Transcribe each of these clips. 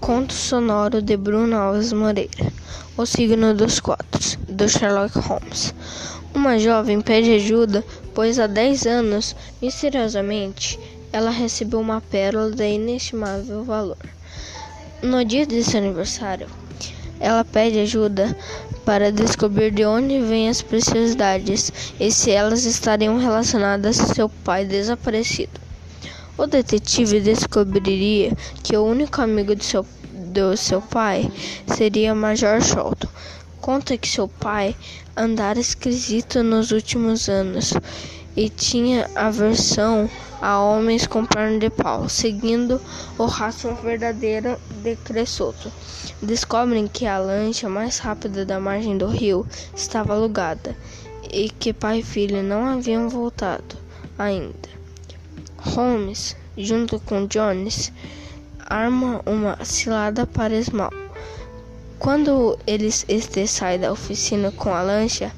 Conto sonoro de Bruno Alves Moreira. O signo dos quatro, do Sherlock Holmes. Uma jovem pede ajuda, pois há dez anos, misteriosamente, ela recebeu uma pérola de inestimável valor. No dia de seu aniversário, ela pede ajuda para descobrir de onde vêm as preciosidades e se elas estariam relacionadas a seu pai desaparecido. O detetive descobriria que o único amigo de seu, do seu pai seria Major Sholto. Conta que seu pai andara esquisito nos últimos anos e tinha aversão a homens com perna de pau, seguindo o rastro verdadeiro de Cressoto. Descobrem que a lancha mais rápida da margem do rio estava alugada e que pai e filho não haviam voltado ainda. Holmes, junto com Jones, arma uma cilada para Small. Quando eles este sai da oficina com a lancha,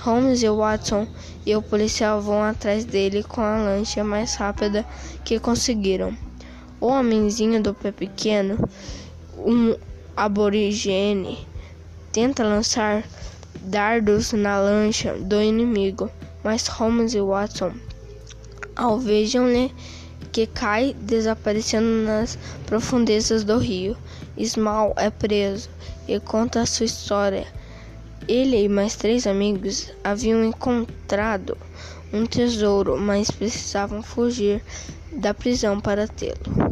Holmes e Watson e o policial vão atrás dele com a lancha mais rápida que conseguiram. O homenzinho do pé pequeno, um aborigene, tenta lançar dardos na lancha do inimigo, mas Holmes e Watson alvejam-lhe que cai desaparecendo nas profundezas do rio. Small é preso e conta a sua história. Ele e mais três amigos haviam encontrado um tesouro, mas precisavam fugir da prisão para tê-lo.